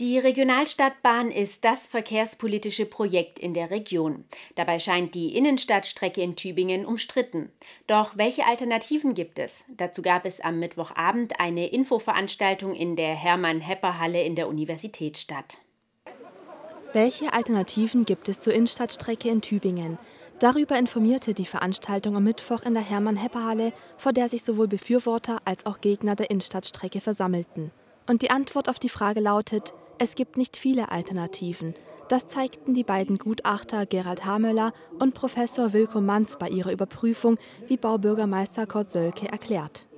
Die Regionalstadtbahn ist das verkehrspolitische Projekt in der Region. Dabei scheint die Innenstadtstrecke in Tübingen umstritten. Doch welche Alternativen gibt es? Dazu gab es am Mittwochabend eine Infoveranstaltung in der Hermann-Hepper-Halle in der Universitätsstadt. Welche Alternativen gibt es zur Innenstadtstrecke in Tübingen? Darüber informierte die Veranstaltung am Mittwoch in der Hermann-Hepper-Halle, vor der sich sowohl Befürworter als auch Gegner der Innenstadtstrecke versammelten. Und die Antwort auf die Frage lautet, es gibt nicht viele Alternativen. Das zeigten die beiden Gutachter Gerald Hamöller und Professor Wilko Manz bei ihrer Überprüfung, wie Baubürgermeister Kurt Sölke erklärt.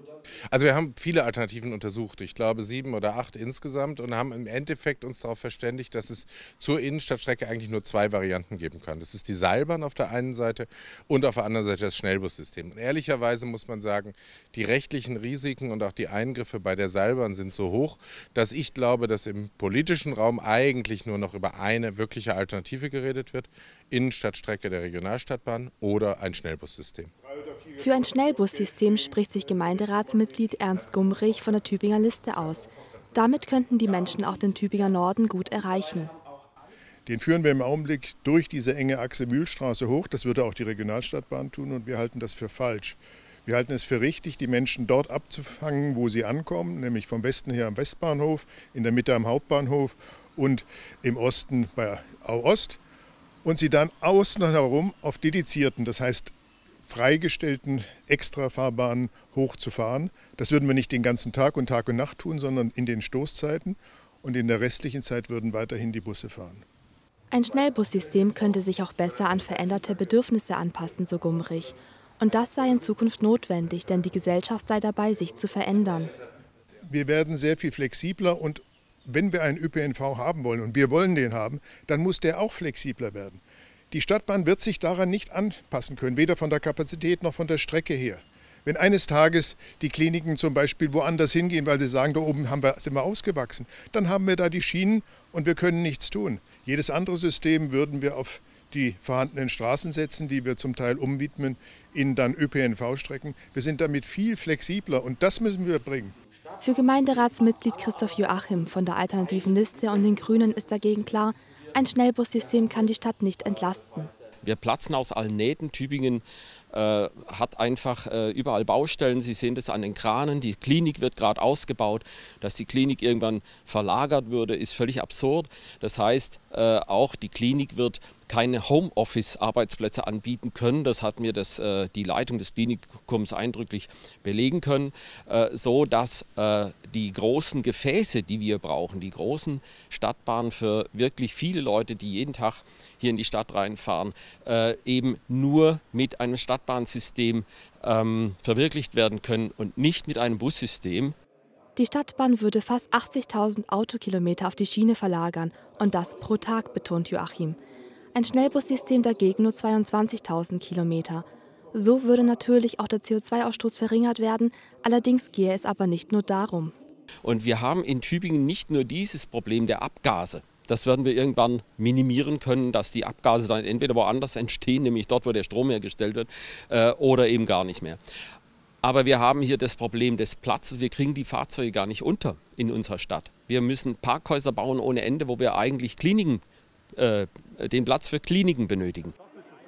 Also wir haben viele Alternativen untersucht, ich glaube sieben oder acht insgesamt und haben im Endeffekt uns darauf verständigt, dass es zur Innenstadtstrecke eigentlich nur zwei Varianten geben kann. Das ist die Seilbahn auf der einen Seite und auf der anderen Seite das Schnellbussystem. Und ehrlicherweise muss man sagen, die rechtlichen Risiken und auch die Eingriffe bei der Seilbahn sind so hoch, dass ich glaube, dass im politischen Raum eigentlich nur noch über eine wirkliche Alternative geredet wird. Innenstadtstrecke der Regionalstadtbahn oder ein Schnellbussystem. Für ein Schnellbussystem spricht sich Gemeinderatsmitglied Ernst Gumrich von der Tübinger Liste aus. Damit könnten die Menschen auch den Tübinger Norden gut erreichen. Den führen wir im Augenblick durch diese enge Achse Mühlstraße hoch. Das würde auch die Regionalstadtbahn tun und wir halten das für falsch. Wir halten es für richtig, die Menschen dort abzufangen, wo sie ankommen, nämlich vom Westen her am Westbahnhof, in der Mitte am Hauptbahnhof und im Osten bei Au Ost und sie dann außen herum auf dedizierten, das heißt freigestellten Extrafahrbahnen hochzufahren. Das würden wir nicht den ganzen Tag und Tag und Nacht tun, sondern in den Stoßzeiten. Und in der restlichen Zeit würden weiterhin die Busse fahren. Ein Schnellbussystem könnte sich auch besser an veränderte Bedürfnisse anpassen, so Gumrich. Und das sei in Zukunft notwendig, denn die Gesellschaft sei dabei, sich zu verändern. Wir werden sehr viel flexibler und wenn wir einen ÖPNV haben wollen, und wir wollen den haben, dann muss der auch flexibler werden. Die Stadtbahn wird sich daran nicht anpassen können, weder von der Kapazität noch von der Strecke her. Wenn eines Tages die Kliniken zum Beispiel woanders hingehen, weil sie sagen, da oben haben wir, sind wir ausgewachsen, dann haben wir da die Schienen und wir können nichts tun. Jedes andere System würden wir auf die vorhandenen Straßen setzen, die wir zum Teil umwidmen in dann ÖPNV-Strecken. Wir sind damit viel flexibler und das müssen wir bringen. Für Gemeinderatsmitglied Christoph Joachim von der Alternativen Liste und den Grünen ist dagegen klar, ein Schnellbussystem kann die Stadt nicht entlasten. Wir platzen aus allen Nähten. Tübingen äh, hat einfach äh, überall Baustellen. Sie sehen das an den Kranen. Die Klinik wird gerade ausgebaut. Dass die Klinik irgendwann verlagert würde, ist völlig absurd. Das heißt, äh, auch die Klinik wird keine Homeoffice-Arbeitsplätze anbieten können. Das hat mir das, äh, die Leitung des Klinikums eindrücklich belegen können, äh, so dass äh, die großen Gefäße, die wir brauchen, die großen Stadtbahnen für wirklich viele Leute, die jeden Tag hier in die Stadt reinfahren, äh, eben nur mit einem Stadtbahnsystem ähm, verwirklicht werden können und nicht mit einem Bussystem. Die Stadtbahn würde fast 80.000 Autokilometer auf die Schiene verlagern und das pro Tag, betont Joachim ein Schnellbussystem dagegen nur 22.000 Kilometer. So würde natürlich auch der CO2-Ausstoß verringert werden, allerdings gehe es aber nicht nur darum. Und wir haben in Tübingen nicht nur dieses Problem der Abgase. Das werden wir irgendwann minimieren können, dass die Abgase dann entweder woanders entstehen, nämlich dort, wo der Strom hergestellt wird, äh, oder eben gar nicht mehr. Aber wir haben hier das Problem des Platzes. Wir kriegen die Fahrzeuge gar nicht unter in unserer Stadt. Wir müssen Parkhäuser bauen ohne Ende, wo wir eigentlich Kliniken äh, den Platz für Kliniken benötigen.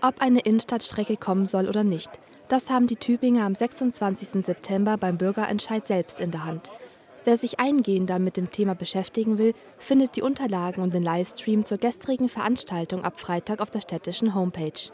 Ob eine Innenstadtstrecke kommen soll oder nicht, das haben die Tübinger am 26. September beim Bürgerentscheid selbst in der Hand. Wer sich eingehender mit dem Thema beschäftigen will, findet die Unterlagen und den Livestream zur gestrigen Veranstaltung ab Freitag auf der städtischen Homepage.